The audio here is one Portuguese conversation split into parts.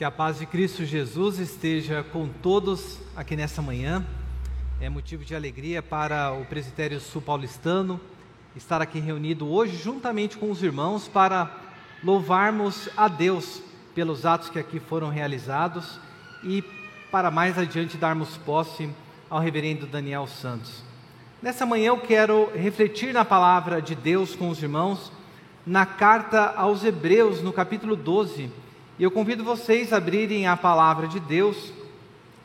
Que a paz de Cristo Jesus esteja com todos aqui nessa manhã. É motivo de alegria para o presbitério sul paulistano estar aqui reunido hoje juntamente com os irmãos para louvarmos a Deus pelos atos que aqui foram realizados e para mais adiante darmos posse ao reverendo Daniel Santos. Nessa manhã eu quero refletir na palavra de Deus com os irmãos na carta aos Hebreus, no capítulo 12 e eu convido vocês a abrirem a palavra de Deus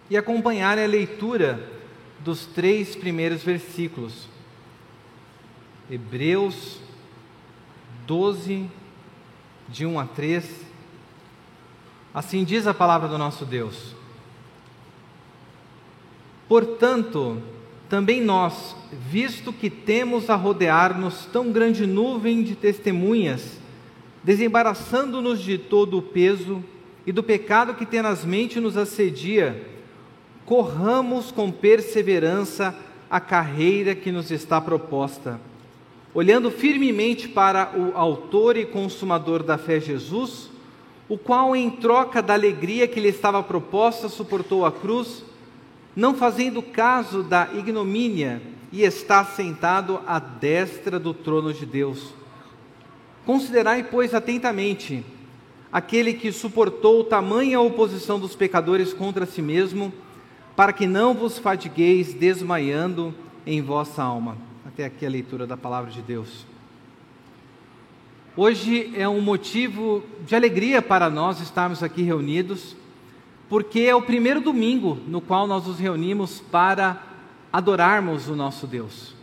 e acompanharem a leitura dos três primeiros versículos. Hebreus 12, de 1 a 3. Assim diz a palavra do nosso Deus. Portanto, também nós, visto que temos a rodear-nos tão grande nuvem de testemunhas, desembaraçando-nos de todo o peso e do pecado que tenazmente nos assedia, corramos com perseverança a carreira que nos está proposta, olhando firmemente para o Autor e Consumador da fé, Jesus, o qual, em troca da alegria que lhe estava proposta, suportou a cruz, não fazendo caso da ignomínia, e está sentado à destra do trono de Deus. Considerai, pois, atentamente aquele que suportou tamanha oposição dos pecadores contra si mesmo, para que não vos fatigueis desmaiando em vossa alma. Até aqui a leitura da palavra de Deus. Hoje é um motivo de alegria para nós estarmos aqui reunidos, porque é o primeiro domingo no qual nós nos reunimos para adorarmos o nosso Deus.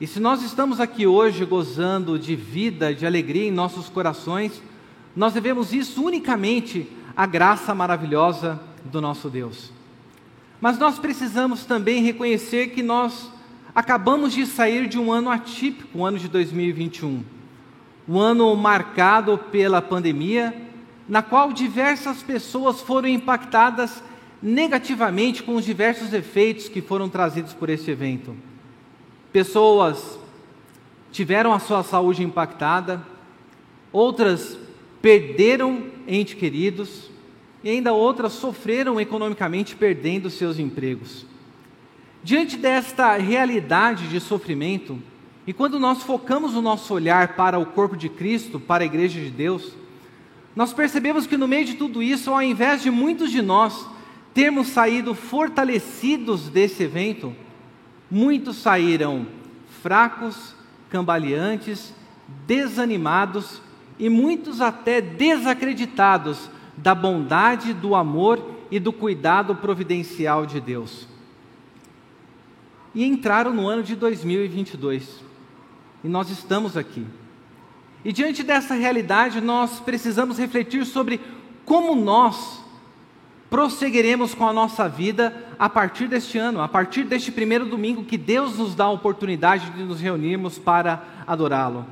E se nós estamos aqui hoje gozando de vida, de alegria em nossos corações, nós devemos isso unicamente à graça maravilhosa do nosso Deus. Mas nós precisamos também reconhecer que nós acabamos de sair de um ano atípico, o ano de 2021. Um ano marcado pela pandemia, na qual diversas pessoas foram impactadas negativamente com os diversos efeitos que foram trazidos por este evento. Pessoas tiveram a sua saúde impactada, outras perderam entes queridos e ainda outras sofreram economicamente perdendo seus empregos. Diante desta realidade de sofrimento, e quando nós focamos o nosso olhar para o corpo de Cristo, para a igreja de Deus, nós percebemos que no meio de tudo isso, ao invés de muitos de nós termos saído fortalecidos desse evento, Muitos saíram fracos, cambaleantes, desanimados e muitos até desacreditados da bondade, do amor e do cuidado providencial de Deus. E entraram no ano de 2022. E nós estamos aqui. E diante dessa realidade, nós precisamos refletir sobre como nós prosseguiremos com a nossa vida a partir deste ano, a partir deste primeiro domingo que Deus nos dá a oportunidade de nos reunirmos para adorá-lo.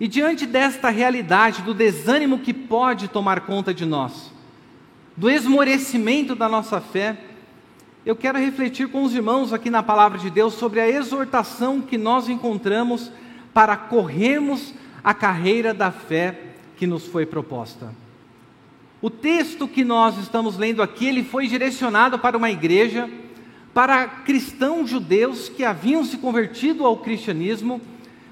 E diante desta realidade, do desânimo que pode tomar conta de nós, do esmorecimento da nossa fé, eu quero refletir com os irmãos aqui na palavra de Deus sobre a exortação que nós encontramos para corrermos a carreira da fé que nos foi proposta. O texto que nós estamos lendo aqui, ele foi direcionado para uma igreja, para cristãos judeus que haviam se convertido ao cristianismo,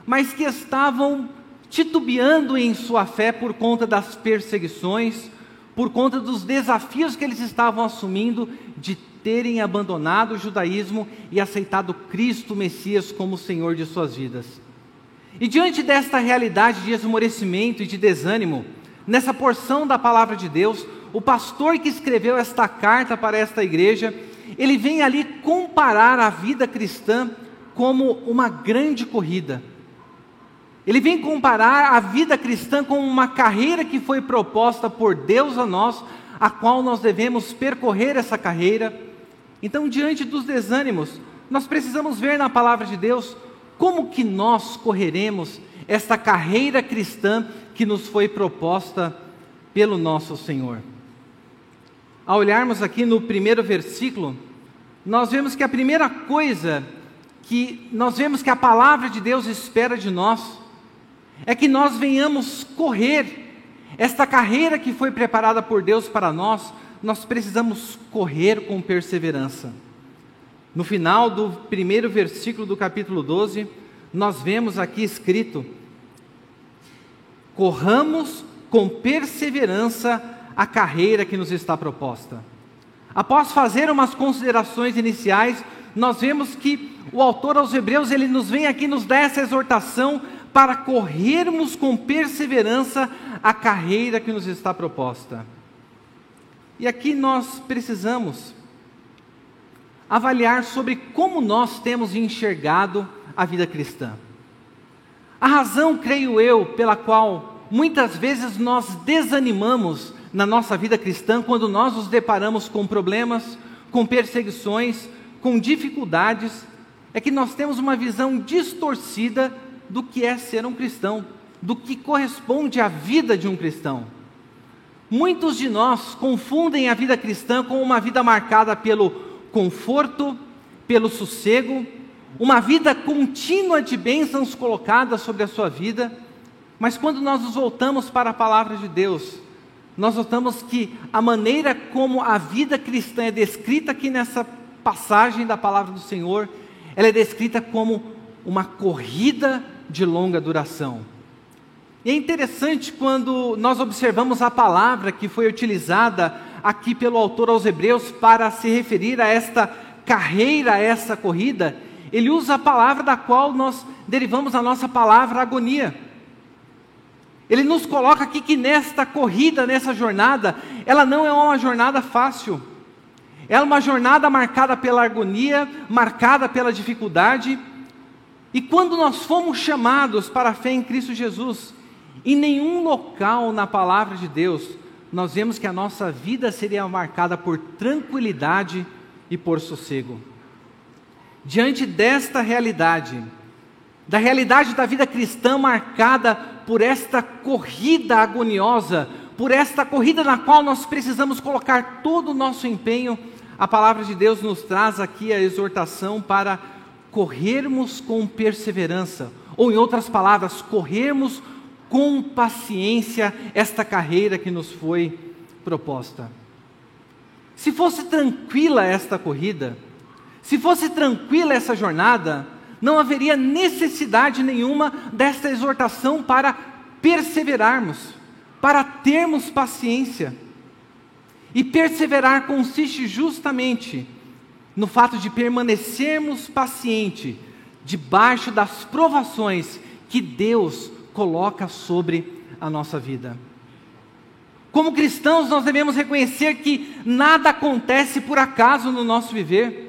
mas que estavam titubeando em sua fé por conta das perseguições, por conta dos desafios que eles estavam assumindo de terem abandonado o judaísmo e aceitado Cristo Messias como Senhor de suas vidas. E diante desta realidade de esmorecimento e de desânimo, nessa porção da palavra de Deus, o pastor que escreveu esta carta para esta igreja, ele vem ali comparar a vida cristã como uma grande corrida. Ele vem comparar a vida cristã com uma carreira que foi proposta por Deus a nós, a qual nós devemos percorrer essa carreira. Então, diante dos desânimos, nós precisamos ver na palavra de Deus como que nós correremos esta carreira cristã que nos foi proposta pelo nosso Senhor. Ao olharmos aqui no primeiro versículo, nós vemos que a primeira coisa que nós vemos que a palavra de Deus espera de nós é que nós venhamos correr Esta carreira que foi preparada por Deus para nós, nós precisamos correr com perseverança. No final do primeiro versículo do capítulo 12, nós vemos aqui escrito: Corramos com perseverança a carreira que nos está proposta. Após fazer umas considerações iniciais, nós vemos que o autor aos Hebreus ele nos vem aqui nos dá essa exortação para corrermos com perseverança a carreira que nos está proposta. E aqui nós precisamos avaliar sobre como nós temos enxergado a vida cristã. A razão, creio eu, pela qual muitas vezes nós desanimamos na nossa vida cristã quando nós nos deparamos com problemas, com perseguições, com dificuldades, é que nós temos uma visão distorcida do que é ser um cristão, do que corresponde à vida de um cristão. Muitos de nós confundem a vida cristã com uma vida marcada pelo conforto, pelo sossego, uma vida contínua de bênçãos colocadas sobre a sua vida, mas quando nós nos voltamos para a palavra de Deus, nós notamos que a maneira como a vida cristã é descrita aqui nessa passagem da palavra do Senhor, ela é descrita como uma corrida de longa duração. E é interessante quando nós observamos a palavra que foi utilizada aqui pelo autor aos Hebreus para se referir a esta carreira, a essa corrida, ele usa a palavra da qual nós derivamos a nossa palavra agonia. Ele nos coloca aqui que nesta corrida, nessa jornada, ela não é uma jornada fácil. É uma jornada marcada pela agonia, marcada pela dificuldade. E quando nós fomos chamados para a fé em Cristo Jesus, em nenhum local na palavra de Deus nós vemos que a nossa vida seria marcada por tranquilidade e por sossego. Diante desta realidade, da realidade da vida cristã marcada por esta corrida agoniosa, por esta corrida na qual nós precisamos colocar todo o nosso empenho, a palavra de Deus nos traz aqui a exortação para corrermos com perseverança, ou em outras palavras, corrermos com paciência esta carreira que nos foi proposta. Se fosse tranquila esta corrida, se fosse tranquila essa jornada, não haveria necessidade nenhuma desta exortação para perseverarmos, para termos paciência. E perseverar consiste justamente no fato de permanecermos paciente debaixo das provações que Deus coloca sobre a nossa vida. Como cristãos, nós devemos reconhecer que nada acontece por acaso no nosso viver.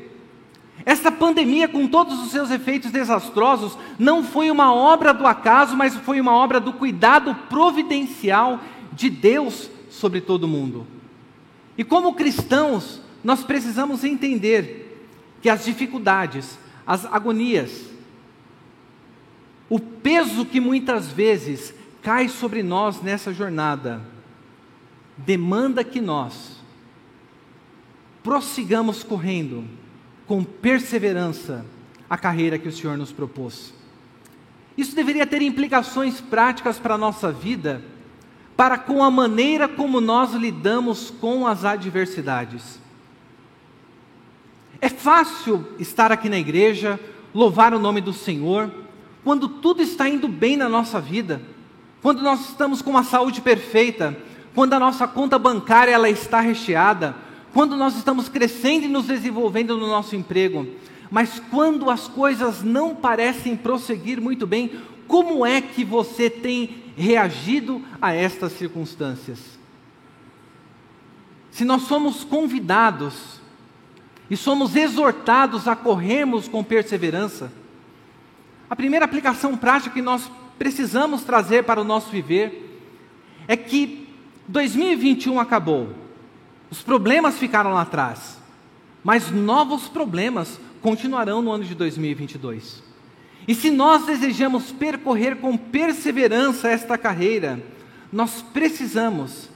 Esta pandemia, com todos os seus efeitos desastrosos, não foi uma obra do acaso, mas foi uma obra do cuidado providencial de Deus sobre todo mundo. E como cristãos, nós precisamos entender que as dificuldades, as agonias, o peso que muitas vezes cai sobre nós nessa jornada demanda que nós prossigamos correndo com perseverança a carreira que o Senhor nos propôs. Isso deveria ter implicações práticas para a nossa vida, para com a maneira como nós lidamos com as adversidades. É fácil estar aqui na igreja, louvar o nome do Senhor, quando tudo está indo bem na nossa vida, quando nós estamos com uma saúde perfeita, quando a nossa conta bancária ela está recheada, quando nós estamos crescendo e nos desenvolvendo no nosso emprego, mas quando as coisas não parecem prosseguir muito bem, como é que você tem reagido a estas circunstâncias? Se nós somos convidados e somos exortados a corrermos com perseverança, a primeira aplicação prática que nós precisamos trazer para o nosso viver é que 2021 acabou, os problemas ficaram lá atrás, mas novos problemas continuarão no ano de 2022. E se nós desejamos percorrer com perseverança esta carreira, nós precisamos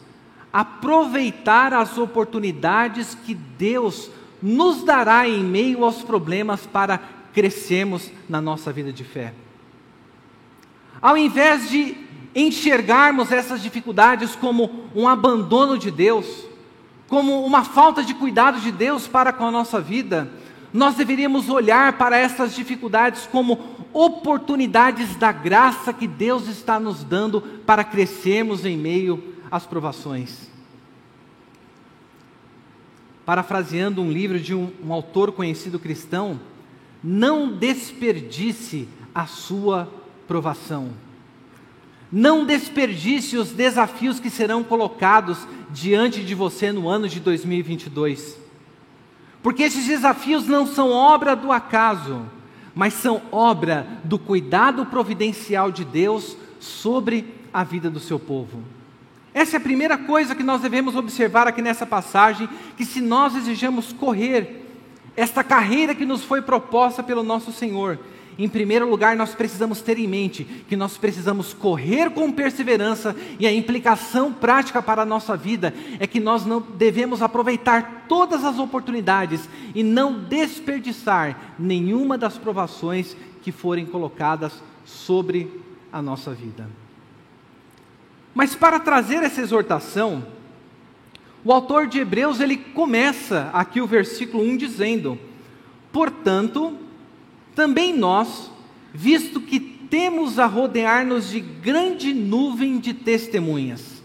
aproveitar as oportunidades que Deus nos dará em meio aos problemas para crescemos na nossa vida de fé. Ao invés de enxergarmos essas dificuldades como um abandono de Deus, como uma falta de cuidado de Deus para com a nossa vida, nós deveríamos olhar para essas dificuldades como oportunidades da graça que Deus está nos dando para crescermos em meio às provações. Parafraseando um livro de um, um autor conhecido cristão, não desperdice a sua provação. Não desperdice os desafios que serão colocados diante de você no ano de 2022. Porque esses desafios não são obra do acaso, mas são obra do cuidado providencial de Deus sobre a vida do seu povo. Essa é a primeira coisa que nós devemos observar aqui nessa passagem, que se nós desejamos correr esta carreira que nos foi proposta pelo nosso Senhor, em primeiro lugar, nós precisamos ter em mente que nós precisamos correr com perseverança e a implicação prática para a nossa vida é que nós não devemos aproveitar todas as oportunidades e não desperdiçar nenhuma das provações que forem colocadas sobre a nossa vida. Mas para trazer essa exortação, o autor de Hebreus ele começa aqui o versículo 1 dizendo: Portanto, também nós, visto que temos a rodear-nos de grande nuvem de testemunhas.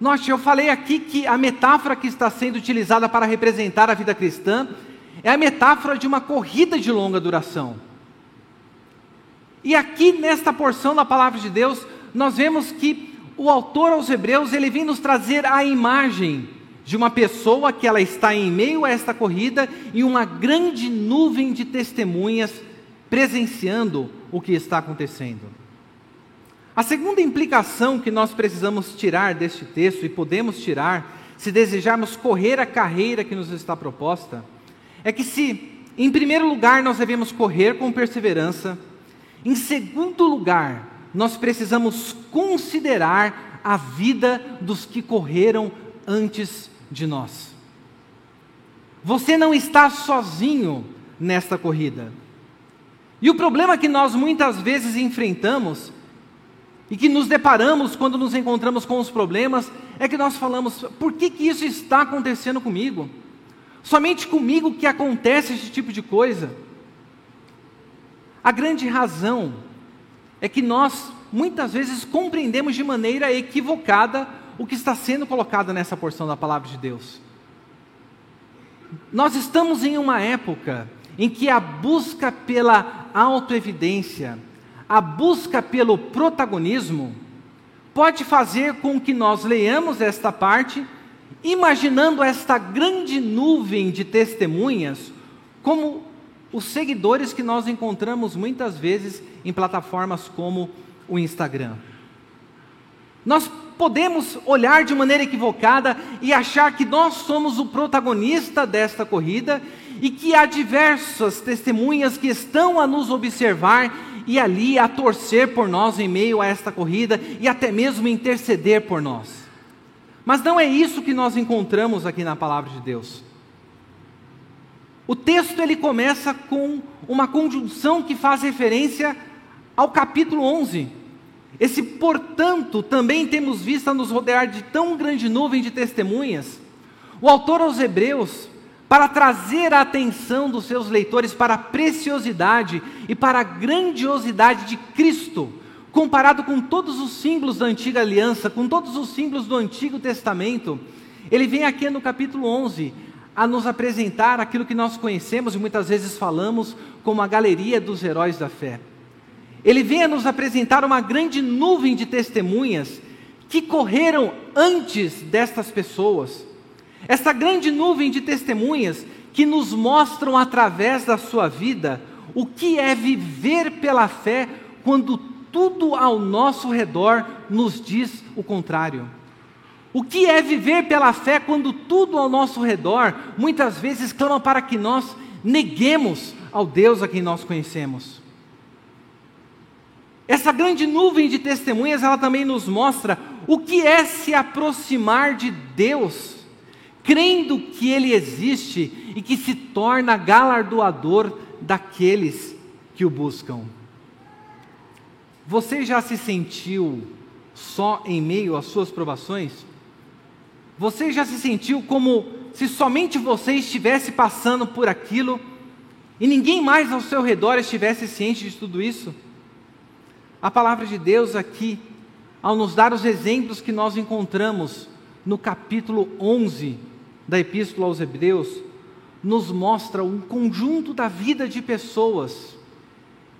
Note, eu falei aqui que a metáfora que está sendo utilizada para representar a vida cristã é a metáfora de uma corrida de longa duração. E aqui nesta porção da palavra de Deus, nós vemos que o autor aos Hebreus, ele vem nos trazer a imagem de uma pessoa que ela está em meio a esta corrida e uma grande nuvem de testemunhas presenciando o que está acontecendo. A segunda implicação que nós precisamos tirar deste texto e podemos tirar, se desejarmos correr a carreira que nos está proposta, é que se, em primeiro lugar, nós devemos correr com perseverança, em segundo lugar, nós precisamos considerar a vida dos que correram antes de nós. Você não está sozinho nesta corrida. E o problema que nós muitas vezes enfrentamos e que nos deparamos quando nos encontramos com os problemas é que nós falamos: por que, que isso está acontecendo comigo? Somente comigo que acontece esse tipo de coisa. A grande razão é que nós muitas vezes compreendemos de maneira equivocada o que está sendo colocado nessa porção da palavra de Deus. Nós estamos em uma época em que a busca pela autoevidência, a busca pelo protagonismo, pode fazer com que nós leiamos esta parte, imaginando esta grande nuvem de testemunhas como os seguidores que nós encontramos muitas vezes em plataformas como o Instagram. Nós podemos olhar de maneira equivocada e achar que nós somos o protagonista desta corrida e que há diversas testemunhas que estão a nos observar e ali a torcer por nós em meio a esta corrida e até mesmo interceder por nós. Mas não é isso que nós encontramos aqui na palavra de Deus. O texto ele começa com uma conjunção que faz referência ao capítulo 11, esse, portanto, também temos visto nos rodear de tão grande nuvem de testemunhas. O autor aos Hebreus, para trazer a atenção dos seus leitores para a preciosidade e para a grandiosidade de Cristo, comparado com todos os símbolos da antiga aliança, com todos os símbolos do Antigo Testamento, ele vem aqui no capítulo 11 a nos apresentar aquilo que nós conhecemos e muitas vezes falamos como a galeria dos heróis da fé. Ele vem a nos apresentar uma grande nuvem de testemunhas que correram antes destas pessoas. Essa grande nuvem de testemunhas que nos mostram através da sua vida o que é viver pela fé quando tudo ao nosso redor nos diz o contrário. O que é viver pela fé quando tudo ao nosso redor muitas vezes clama para que nós neguemos ao Deus a quem nós conhecemos? Essa grande nuvem de testemunhas, ela também nos mostra o que é se aproximar de Deus, crendo que Ele existe e que se torna galardoador daqueles que o buscam. Você já se sentiu só em meio às suas provações? Você já se sentiu como se somente você estivesse passando por aquilo e ninguém mais ao seu redor estivesse ciente de tudo isso? A palavra de Deus aqui, ao nos dar os exemplos que nós encontramos no capítulo 11 da Epístola aos Hebreus, nos mostra um conjunto da vida de pessoas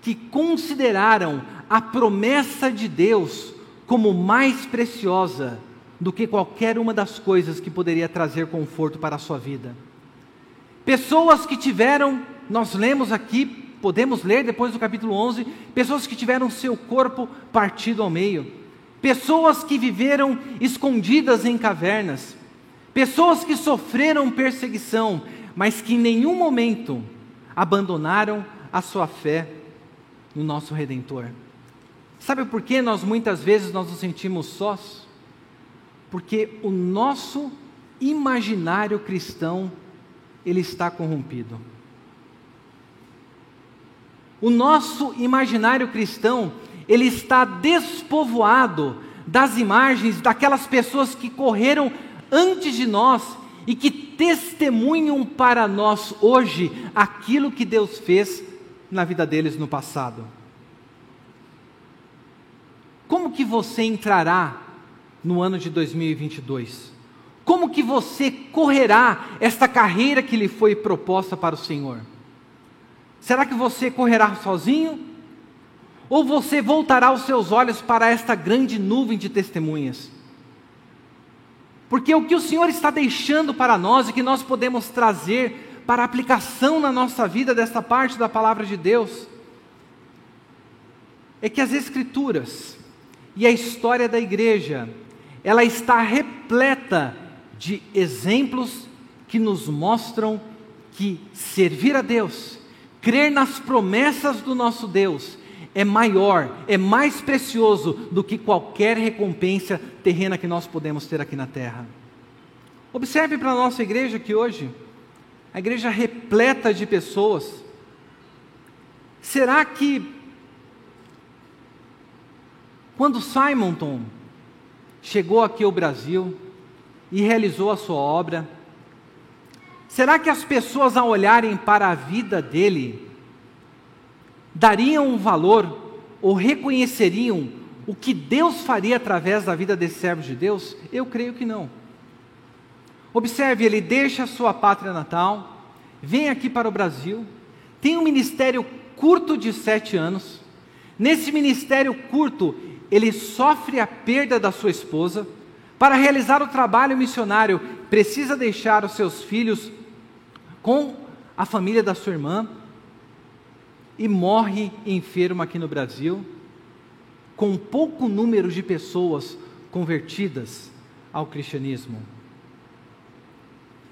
que consideraram a promessa de Deus como mais preciosa do que qualquer uma das coisas que poderia trazer conforto para a sua vida. Pessoas que tiveram, nós lemos aqui, podemos ler depois do capítulo 11, pessoas que tiveram seu corpo partido ao meio, pessoas que viveram escondidas em cavernas, pessoas que sofreram perseguição, mas que em nenhum momento abandonaram a sua fé no nosso redentor. Sabe por que nós muitas vezes nós nos sentimos sós? Porque o nosso imaginário cristão ele está corrompido. O nosso imaginário cristão, ele está despovoado das imagens daquelas pessoas que correram antes de nós e que testemunham para nós hoje aquilo que Deus fez na vida deles no passado. Como que você entrará no ano de 2022? Como que você correrá esta carreira que lhe foi proposta para o Senhor? Será que você correrá sozinho? Ou você voltará os seus olhos para esta grande nuvem de testemunhas? Porque o que o Senhor está deixando para nós e que nós podemos trazer para aplicação na nossa vida desta parte da palavra de Deus é que as Escrituras e a história da igreja, ela está repleta de exemplos que nos mostram que servir a Deus, crer nas promessas do nosso Deus, é maior, é mais precioso do que qualquer recompensa terrena que nós podemos ter aqui na terra. Observe para a nossa igreja que hoje, a igreja repleta de pessoas. Será que quando Simonton chegou aqui ao Brasil e realizou a sua obra, será que as pessoas ao olharem para a vida dele dariam um valor ou reconheceriam o que Deus faria através da vida desse servo de Deus? Eu creio que não. Observe, ele deixa a sua pátria natal, vem aqui para o Brasil, tem um ministério curto de sete anos. Nesse ministério curto, ele sofre a perda da sua esposa. Para realizar o trabalho missionário, precisa deixar os seus filhos com a família da sua irmã e morre enfermo aqui no Brasil, com pouco número de pessoas convertidas ao cristianismo.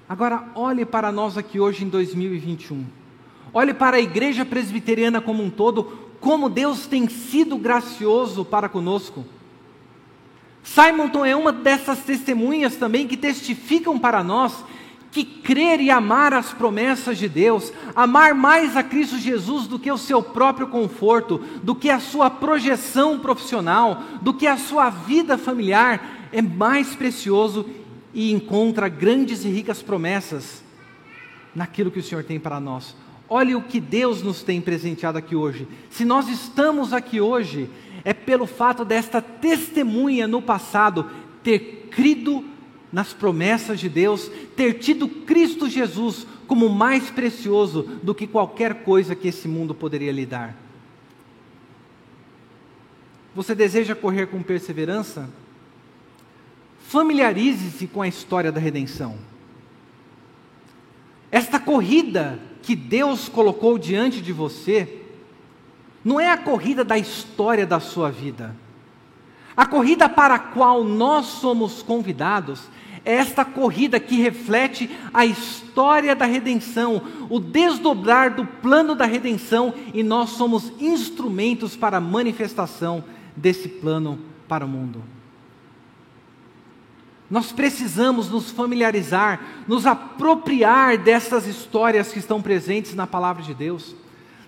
Agora, olhe para nós aqui hoje em 2021. Olhe para a igreja presbiteriana como um todo, como Deus tem sido gracioso para conosco. Simonton é uma dessas testemunhas também que testificam para nós que crer e amar as promessas de Deus, amar mais a Cristo Jesus do que o seu próprio conforto, do que a sua projeção profissional, do que a sua vida familiar, é mais precioso e encontra grandes e ricas promessas naquilo que o Senhor tem para nós. Olhe o que Deus nos tem presenteado aqui hoje. Se nós estamos aqui hoje, é pelo fato desta testemunha no passado ter crido nas promessas de Deus, ter tido Cristo Jesus como mais precioso do que qualquer coisa que esse mundo poderia lhe dar. Você deseja correr com perseverança? Familiarize-se com a história da redenção. Esta corrida que Deus colocou diante de você, não é a corrida da história da sua vida. A corrida para a qual nós somos convidados é esta corrida que reflete a história da redenção, o desdobrar do plano da redenção, e nós somos instrumentos para a manifestação desse plano para o mundo. Nós precisamos nos familiarizar, nos apropriar dessas histórias que estão presentes na palavra de Deus.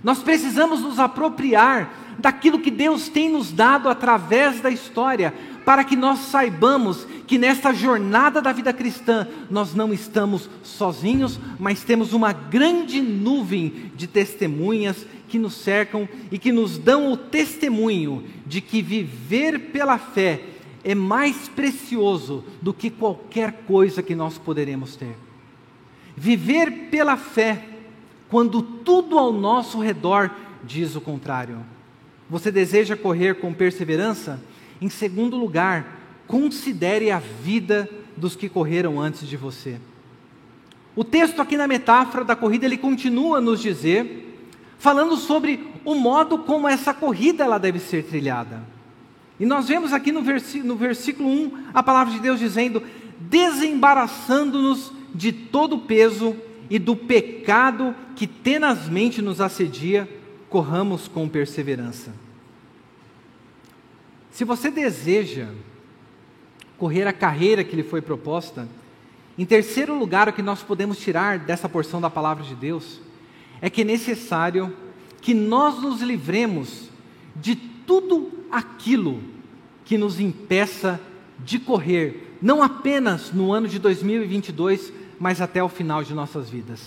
Nós precisamos nos apropriar daquilo que Deus tem nos dado através da história, para que nós saibamos que nesta jornada da vida cristã nós não estamos sozinhos, mas temos uma grande nuvem de testemunhas que nos cercam e que nos dão o testemunho de que viver pela fé é mais precioso do que qualquer coisa que nós poderemos ter. Viver pela fé, quando tudo ao nosso redor diz o contrário. Você deseja correr com perseverança? Em segundo lugar, considere a vida dos que correram antes de você. O texto aqui na metáfora da corrida, ele continua a nos dizer, falando sobre o modo como essa corrida ela deve ser trilhada. E nós vemos aqui no, no versículo 1 a palavra de Deus dizendo: desembaraçando-nos de todo o peso e do pecado que tenazmente nos assedia, corramos com perseverança. Se você deseja correr a carreira que lhe foi proposta, em terceiro lugar, o que nós podemos tirar dessa porção da palavra de Deus é que é necessário que nós nos livremos de tudo aquilo que nos impeça de correr, não apenas no ano de 2022, mas até o final de nossas vidas.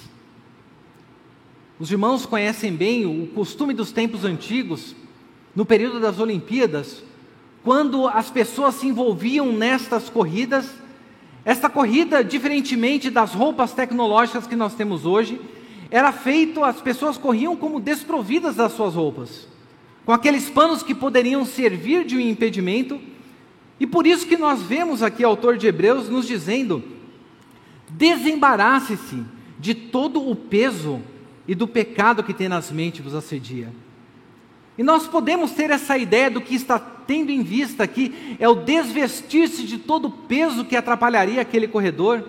Os irmãos conhecem bem o costume dos tempos antigos, no período das Olimpíadas, quando as pessoas se envolviam nestas corridas, esta corrida, diferentemente das roupas tecnológicas que nós temos hoje, era feito, as pessoas corriam como desprovidas das suas roupas, com aqueles panos que poderiam servir de um impedimento, e por isso que nós vemos aqui o autor de Hebreus nos dizendo: desembarace-se de todo o peso e do pecado que tenazmente vos assedia. E nós podemos ter essa ideia do que está tendo em vista aqui, é o desvestir-se de todo o peso que atrapalharia aquele corredor.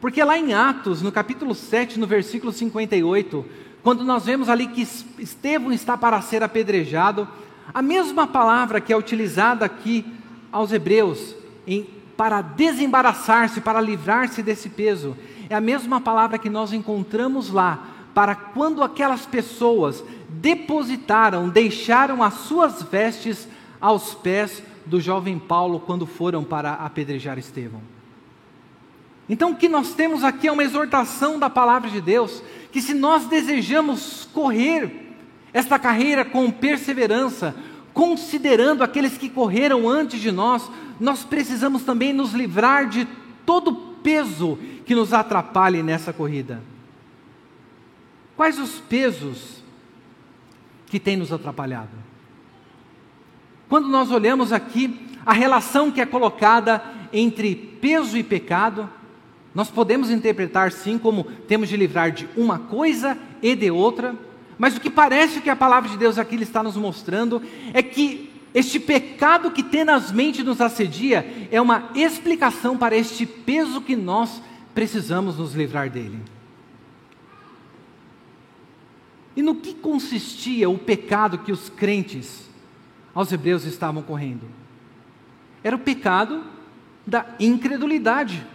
Porque lá em Atos, no capítulo 7, no versículo 58, quando nós vemos ali que Estevão está para ser apedrejado, a mesma palavra que é utilizada aqui aos hebreus em, para desembaraçar-se, para livrar-se desse peso, é a mesma palavra que nós encontramos lá para quando aquelas pessoas depositaram, deixaram as suas vestes aos pés do jovem Paulo quando foram para apedrejar Estevão. Então, o que nós temos aqui é uma exortação da palavra de Deus, que se nós desejamos correr esta carreira com perseverança, considerando aqueles que correram antes de nós, nós precisamos também nos livrar de todo peso que nos atrapalhe nessa corrida. Quais os pesos que têm nos atrapalhado? Quando nós olhamos aqui a relação que é colocada entre peso e pecado, nós podemos interpretar sim como temos de livrar de uma coisa e de outra, mas o que parece que a palavra de Deus aqui está nos mostrando é que este pecado que tenazmente nos assedia é uma explicação para este peso que nós precisamos nos livrar dele. E no que consistia o pecado que os crentes aos hebreus estavam correndo? Era o pecado da incredulidade.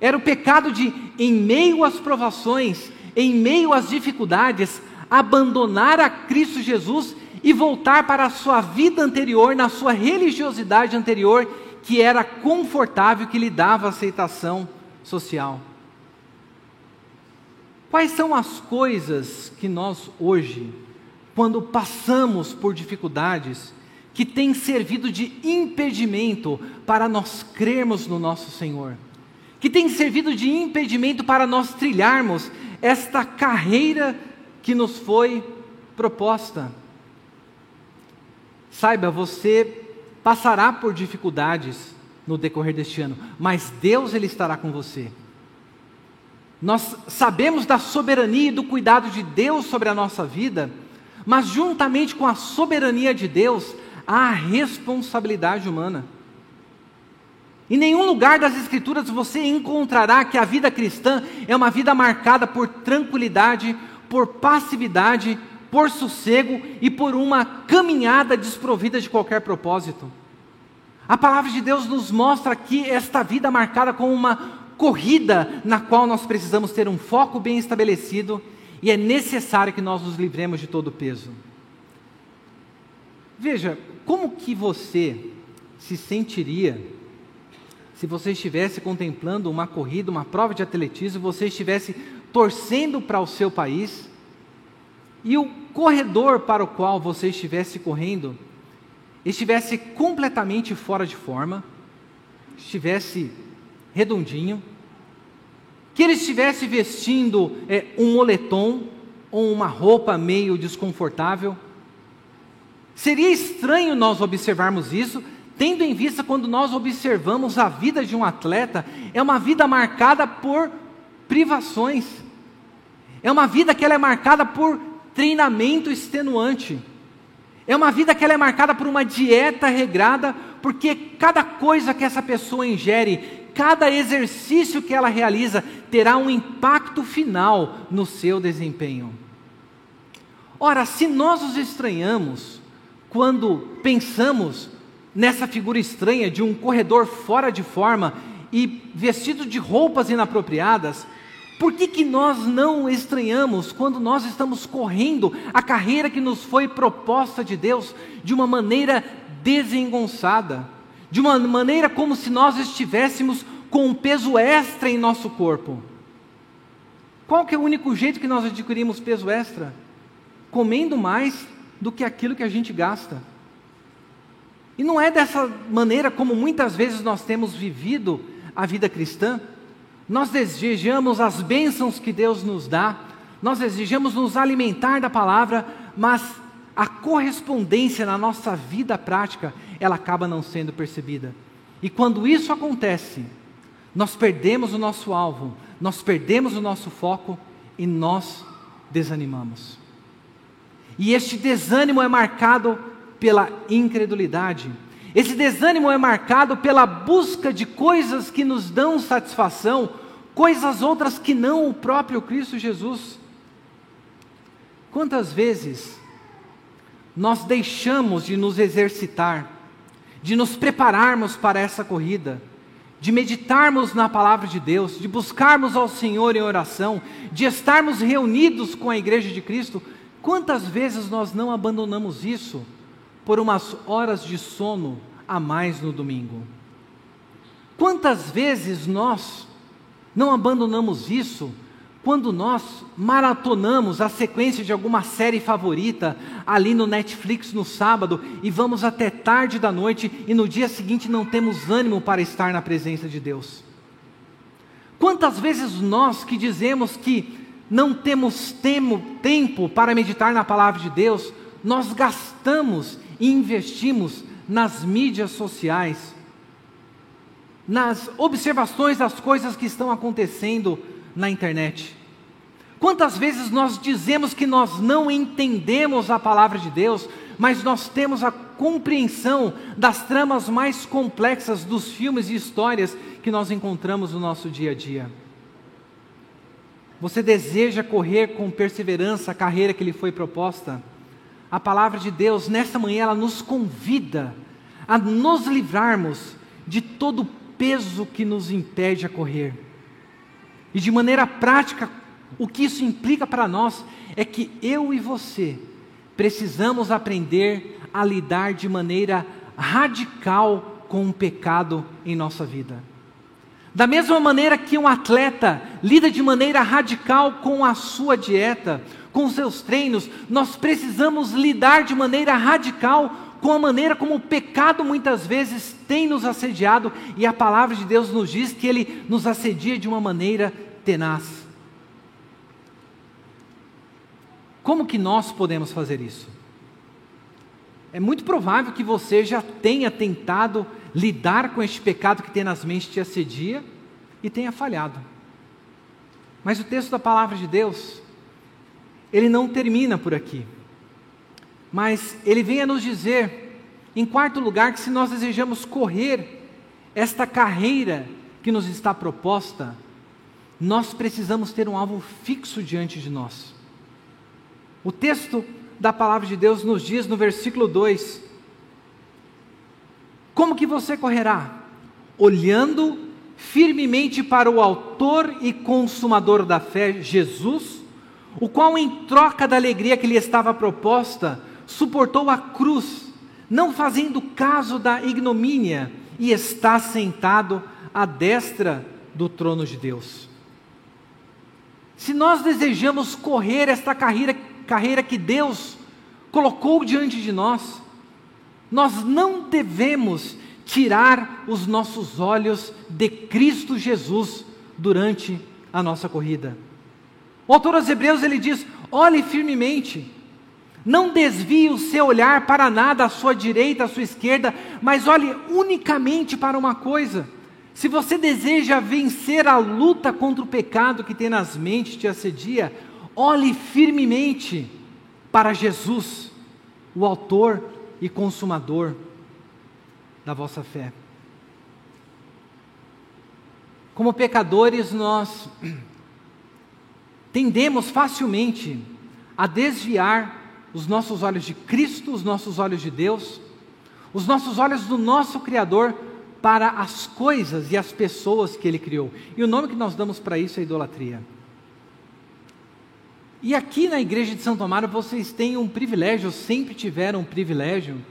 Era o pecado de, em meio às provações, em meio às dificuldades, abandonar a Cristo Jesus e voltar para a sua vida anterior, na sua religiosidade anterior, que era confortável, que lhe dava aceitação social. Quais são as coisas que nós hoje, quando passamos por dificuldades, que têm servido de impedimento para nós crermos no nosso Senhor? Que tem servido de impedimento para nós trilharmos esta carreira que nos foi proposta? Saiba, você passará por dificuldades no decorrer deste ano, mas Deus ele estará com você. Nós sabemos da soberania e do cuidado de Deus sobre a nossa vida, mas juntamente com a soberania de Deus, há a responsabilidade humana. Em nenhum lugar das Escrituras você encontrará que a vida cristã é uma vida marcada por tranquilidade, por passividade, por sossego e por uma caminhada desprovida de qualquer propósito. A palavra de Deus nos mostra aqui esta vida marcada com uma corrida na qual nós precisamos ter um foco bem estabelecido e é necessário que nós nos livremos de todo o peso. Veja, como que você se sentiria se você estivesse contemplando uma corrida, uma prova de atletismo, você estivesse torcendo para o seu país e o corredor para o qual você estivesse correndo estivesse completamente fora de forma, estivesse redondinho, que ele estivesse vestindo é, um moletom ou uma roupa meio desconfortável. Seria estranho nós observarmos isso, tendo em vista quando nós observamos a vida de um atleta, é uma vida marcada por privações, é uma vida que ela é marcada por treinamento extenuante. É uma vida que ela é marcada por uma dieta regrada, porque cada coisa que essa pessoa ingere, cada exercício que ela realiza, terá um impacto final no seu desempenho. Ora, se nós os estranhamos quando pensamos nessa figura estranha de um corredor fora de forma e vestido de roupas inapropriadas, por que, que nós não estranhamos quando nós estamos correndo a carreira que nos foi proposta de Deus de uma maneira desengonçada, de uma maneira como se nós estivéssemos com um peso extra em nosso corpo? Qual que é o único jeito que nós adquirimos peso extra? Comendo mais do que aquilo que a gente gasta. E não é dessa maneira como muitas vezes nós temos vivido a vida cristã. Nós desejamos as bênçãos que Deus nos dá, nós desejamos nos alimentar da palavra, mas a correspondência na nossa vida prática, ela acaba não sendo percebida. E quando isso acontece, nós perdemos o nosso alvo, nós perdemos o nosso foco e nós desanimamos. E este desânimo é marcado pela incredulidade. Esse desânimo é marcado pela busca de coisas que nos dão satisfação, coisas outras que não o próprio Cristo Jesus. Quantas vezes nós deixamos de nos exercitar, de nos prepararmos para essa corrida, de meditarmos na palavra de Deus, de buscarmos ao Senhor em oração, de estarmos reunidos com a igreja de Cristo, quantas vezes nós não abandonamos isso? Por umas horas de sono a mais no domingo. Quantas vezes nós não abandonamos isso quando nós maratonamos a sequência de alguma série favorita ali no Netflix no sábado e vamos até tarde da noite e no dia seguinte não temos ânimo para estar na presença de Deus? Quantas vezes nós que dizemos que não temos tempo para meditar na palavra de Deus, nós gastamos investimos nas mídias sociais, nas observações das coisas que estão acontecendo na internet. Quantas vezes nós dizemos que nós não entendemos a palavra de Deus, mas nós temos a compreensão das tramas mais complexas dos filmes e histórias que nós encontramos no nosso dia a dia. Você deseja correr com perseverança a carreira que lhe foi proposta? A palavra de Deus, nessa manhã, ela nos convida a nos livrarmos de todo o peso que nos impede a correr. E de maneira prática, o que isso implica para nós é que eu e você precisamos aprender a lidar de maneira radical com o pecado em nossa vida. Da mesma maneira que um atleta lida de maneira radical com a sua dieta, com seus treinos, nós precisamos lidar de maneira radical com a maneira como o pecado muitas vezes tem nos assediado, e a palavra de Deus nos diz que ele nos assedia de uma maneira tenaz. Como que nós podemos fazer isso? É muito provável que você já tenha tentado lidar com este pecado que mentes te assedia e tenha falhado. Mas o texto da palavra de Deus ele não termina por aqui. Mas ele vem a nos dizer, em quarto lugar, que se nós desejamos correr esta carreira que nos está proposta, nós precisamos ter um alvo fixo diante de nós. O texto da palavra de Deus nos diz no versículo 2: Como que você correrá? Olhando firmemente para o Autor e Consumador da fé, Jesus, o qual, em troca da alegria que lhe estava proposta, suportou a cruz, não fazendo caso da ignomínia, e está sentado à destra do trono de Deus. Se nós desejamos correr esta carreira, carreira que Deus colocou diante de nós, nós não devemos tirar os nossos olhos de Cristo Jesus durante a nossa corrida. O autor aos Hebreus ele diz: olhe firmemente, não desvie o seu olhar para nada à sua direita, à sua esquerda, mas olhe unicamente para uma coisa. Se você deseja vencer a luta contra o pecado que tem nas mentes te assedia, olhe firmemente para Jesus, o autor e consumador da vossa fé. Como pecadores, nós tendemos facilmente a desviar os nossos olhos de Cristo, os nossos olhos de Deus, os nossos olhos do nosso Criador para as coisas e as pessoas que Ele criou. E o nome que nós damos para isso é idolatria. E aqui na igreja de Santo Amaro vocês têm um privilégio, sempre tiveram um privilégio,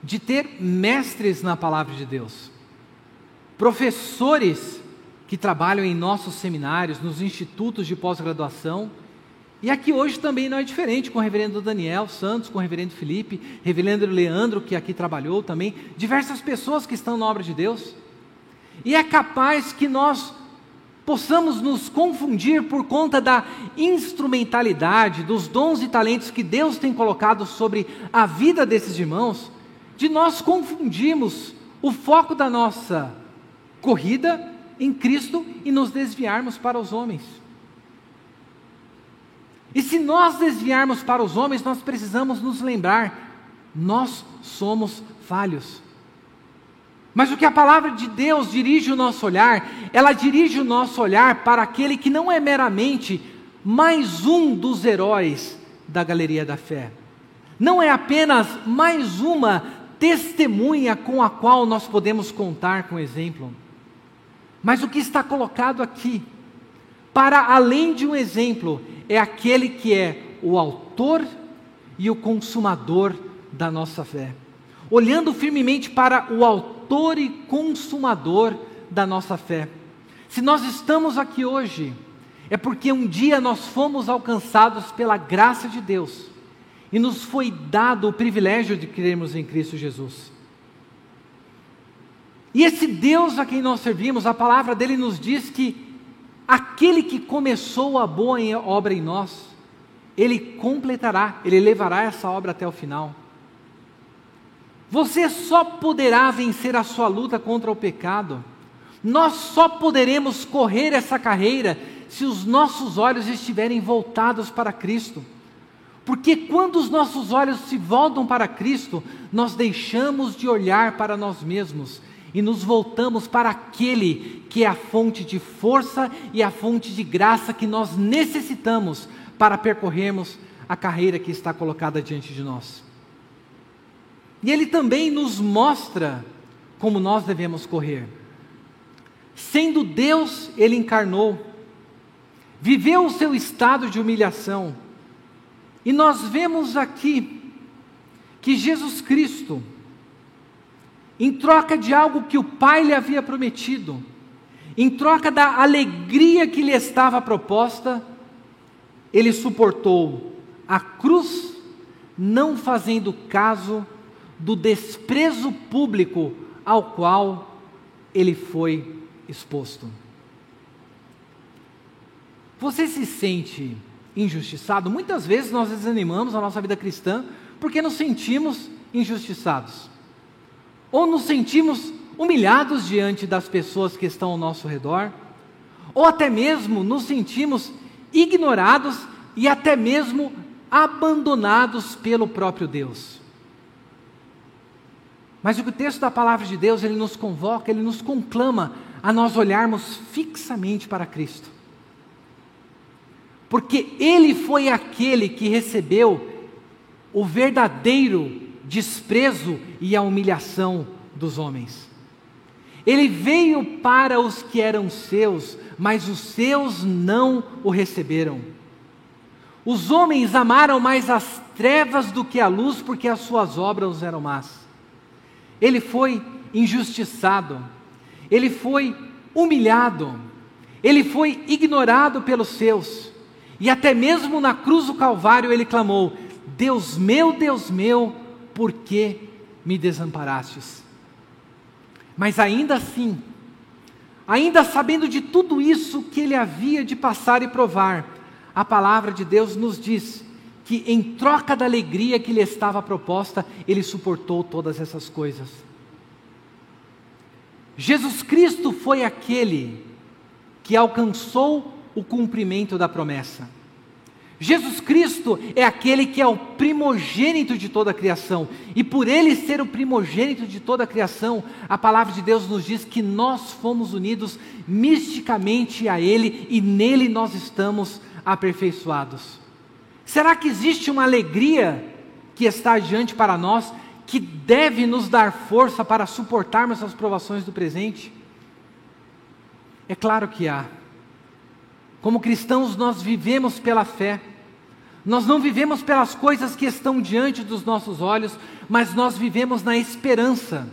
de ter mestres na palavra de Deus, professores que trabalham em nossos seminários, nos institutos de pós-graduação. E aqui hoje também não é diferente com o reverendo Daniel Santos, com o reverendo Felipe, reverendo Leandro, que aqui trabalhou também, diversas pessoas que estão na obra de Deus. E é capaz que nós possamos nos confundir por conta da instrumentalidade, dos dons e talentos que Deus tem colocado sobre a vida desses irmãos, de nós confundirmos o foco da nossa corrida em Cristo e nos desviarmos para os homens. E se nós desviarmos para os homens, nós precisamos nos lembrar: nós somos falhos. Mas o que a palavra de Deus dirige o nosso olhar, ela dirige o nosso olhar para aquele que não é meramente mais um dos heróis da galeria da fé. Não é apenas mais uma testemunha com a qual nós podemos contar com exemplo. Mas o que está colocado aqui, para além de um exemplo, é aquele que é o autor e o consumador da nossa fé. Olhando firmemente para o autor e consumador da nossa fé. Se nós estamos aqui hoje, é porque um dia nós fomos alcançados pela graça de Deus e nos foi dado o privilégio de crermos em Cristo Jesus. E esse Deus a quem nós servimos, a palavra dele nos diz que aquele que começou a boa obra em nós, ele completará, ele levará essa obra até o final. Você só poderá vencer a sua luta contra o pecado, nós só poderemos correr essa carreira se os nossos olhos estiverem voltados para Cristo. Porque quando os nossos olhos se voltam para Cristo, nós deixamos de olhar para nós mesmos e nos voltamos para aquele que é a fonte de força e a fonte de graça que nós necessitamos para percorrermos a carreira que está colocada diante de nós. E ele também nos mostra como nós devemos correr. Sendo Deus, ele encarnou, viveu o seu estado de humilhação e nós vemos aqui que Jesus Cristo, em troca de algo que o Pai lhe havia prometido, em troca da alegria que lhe estava proposta, ele suportou a cruz, não fazendo caso do desprezo público ao qual ele foi exposto. Você se sente injustiçado, muitas vezes nós desanimamos a nossa vida cristã porque nos sentimos injustiçados. Ou nos sentimos humilhados diante das pessoas que estão ao nosso redor, ou até mesmo nos sentimos ignorados e até mesmo abandonados pelo próprio Deus. Mas o texto da palavra de Deus ele nos convoca, ele nos conclama a nós olharmos fixamente para Cristo porque ele foi aquele que recebeu o verdadeiro desprezo e a humilhação dos homens. Ele veio para os que eram seus, mas os seus não o receberam. Os homens amaram mais as trevas do que a luz, porque as suas obras eram más. Ele foi injustiçado, ele foi humilhado, ele foi ignorado pelos seus, e até mesmo na cruz do Calvário ele clamou: Deus meu, Deus meu, por que me desamparastes? Mas ainda assim, ainda sabendo de tudo isso que ele havia de passar e provar, a palavra de Deus nos diz que, em troca da alegria que lhe estava proposta, ele suportou todas essas coisas. Jesus Cristo foi aquele que alcançou o cumprimento da promessa. Jesus Cristo é aquele que é o primogênito de toda a criação, e por ele ser o primogênito de toda a criação, a palavra de Deus nos diz que nós fomos unidos misticamente a ele e nele nós estamos aperfeiçoados. Será que existe uma alegria que está adiante para nós que deve nos dar força para suportarmos as provações do presente? É claro que há. Como cristãos, nós vivemos pela fé. Nós não vivemos pelas coisas que estão diante dos nossos olhos, mas nós vivemos na esperança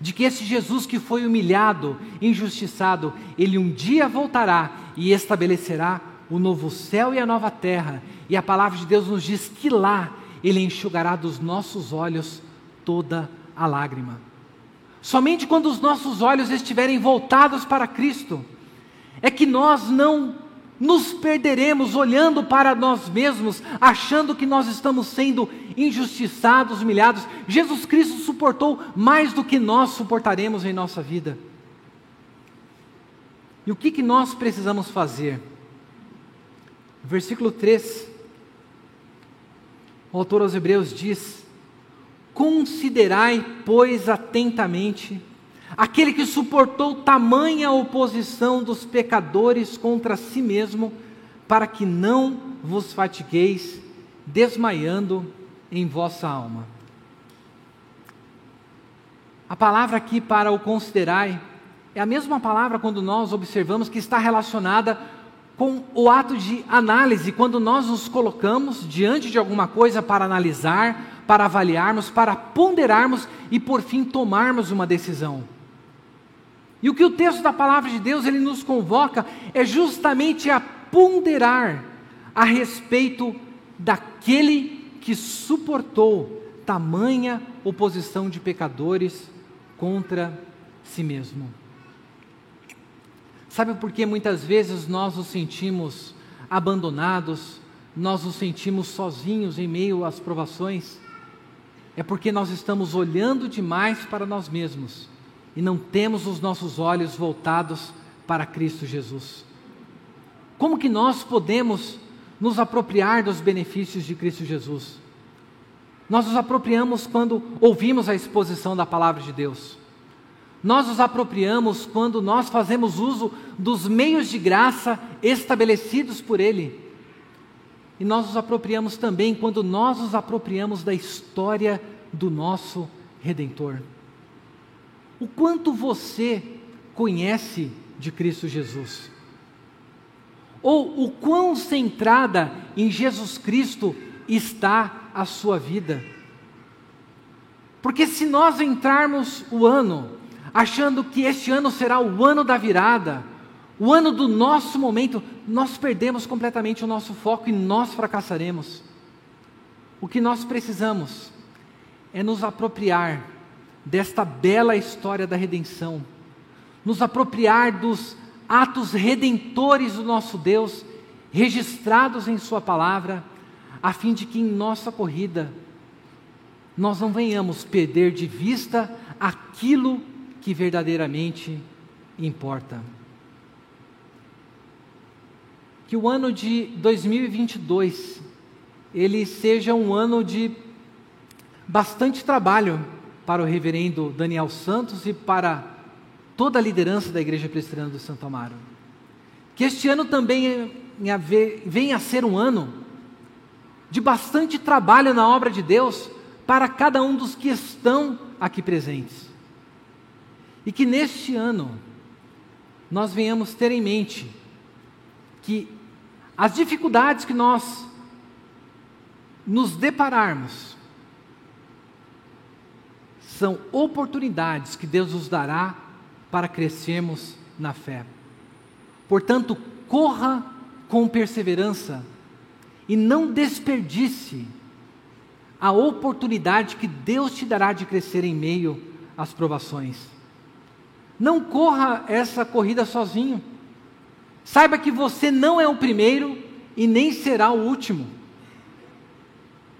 de que esse Jesus que foi humilhado, injustiçado, ele um dia voltará e estabelecerá o novo céu e a nova terra. E a palavra de Deus nos diz que lá ele enxugará dos nossos olhos toda a lágrima. Somente quando os nossos olhos estiverem voltados para Cristo, é que nós não nos perderemos olhando para nós mesmos, achando que nós estamos sendo injustiçados, humilhados. Jesus Cristo suportou mais do que nós suportaremos em nossa vida. E o que, que nós precisamos fazer? Versículo 3, o autor aos Hebreus diz: Considerai, pois, atentamente aquele que suportou tamanha oposição dos pecadores contra si mesmo, para que não vos fatigueis, desmaiando em vossa alma. A palavra aqui para o considerai é a mesma palavra quando nós observamos que está relacionada com o ato de análise, quando nós nos colocamos diante de alguma coisa para analisar, para avaliarmos, para ponderarmos e por fim tomarmos uma decisão. E o que o texto da palavra de Deus ele nos convoca é justamente a ponderar a respeito daquele que suportou tamanha oposição de pecadores contra si mesmo. Sabe por que muitas vezes nós nos sentimos abandonados, nós nos sentimos sozinhos em meio às provações? É porque nós estamos olhando demais para nós mesmos e não temos os nossos olhos voltados para Cristo Jesus. Como que nós podemos nos apropriar dos benefícios de Cristo Jesus? Nós nos apropriamos quando ouvimos a exposição da palavra de Deus. Nós nos apropriamos quando nós fazemos uso dos meios de graça estabelecidos por Ele. E nós nos apropriamos também quando nós nos apropriamos da história do nosso Redentor. O quanto você conhece de Cristo Jesus? Ou o quão centrada em Jesus Cristo está a sua vida? Porque se nós entrarmos o ano achando que este ano será o ano da virada, o ano do nosso momento, nós perdemos completamente o nosso foco e nós fracassaremos. O que nós precisamos é nos apropriar desta bela história da redenção, nos apropriar dos atos redentores do nosso Deus, registrados em Sua palavra, a fim de que em nossa corrida nós não venhamos perder de vista aquilo que verdadeiramente importa. Que o ano de 2022 ele seja um ano de bastante trabalho para o reverendo Daniel Santos e para toda a liderança da Igreja Presbiteriana do Santo Amaro. Que este ano também venha a ser um ano de bastante trabalho na obra de Deus para cada um dos que estão aqui presentes. E que neste ano nós venhamos ter em mente que as dificuldades que nós nos depararmos, são oportunidades que Deus nos dará para crescermos na fé. Portanto, corra com perseverança e não desperdice a oportunidade que Deus te dará de crescer em meio às provações. Não corra essa corrida sozinho. Saiba que você não é o primeiro e nem será o último.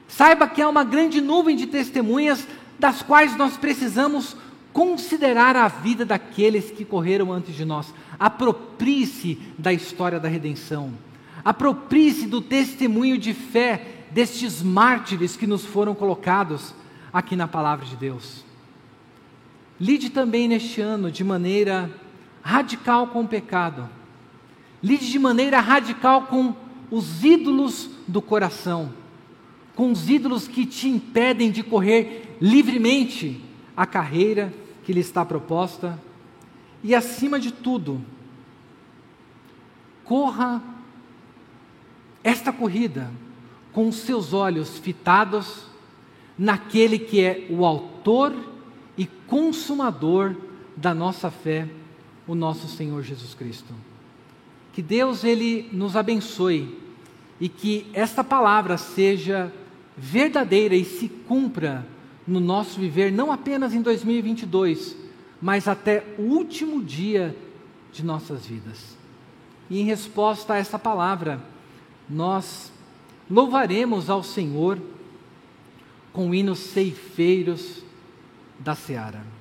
Saiba que há uma grande nuvem de testemunhas das quais nós precisamos considerar a vida daqueles que correram antes de nós. Aproprie-se da história da redenção. Aproprie-se do testemunho de fé destes mártires que nos foram colocados aqui na palavra de Deus. Lide também neste ano de maneira radical com o pecado. Lide de maneira radical com os ídolos do coração, com os ídolos que te impedem de correr livremente a carreira que lhe está proposta. E acima de tudo, corra esta corrida com os seus olhos fitados naquele que é o autor e consumador da nossa fé, o nosso Senhor Jesus Cristo. Que Deus ele nos abençoe e que esta palavra seja verdadeira e se cumpra no nosso viver, não apenas em 2022, mas até o último dia de nossas vidas. E em resposta a essa palavra, nós louvaremos ao Senhor com hinos ceifeiros da seara.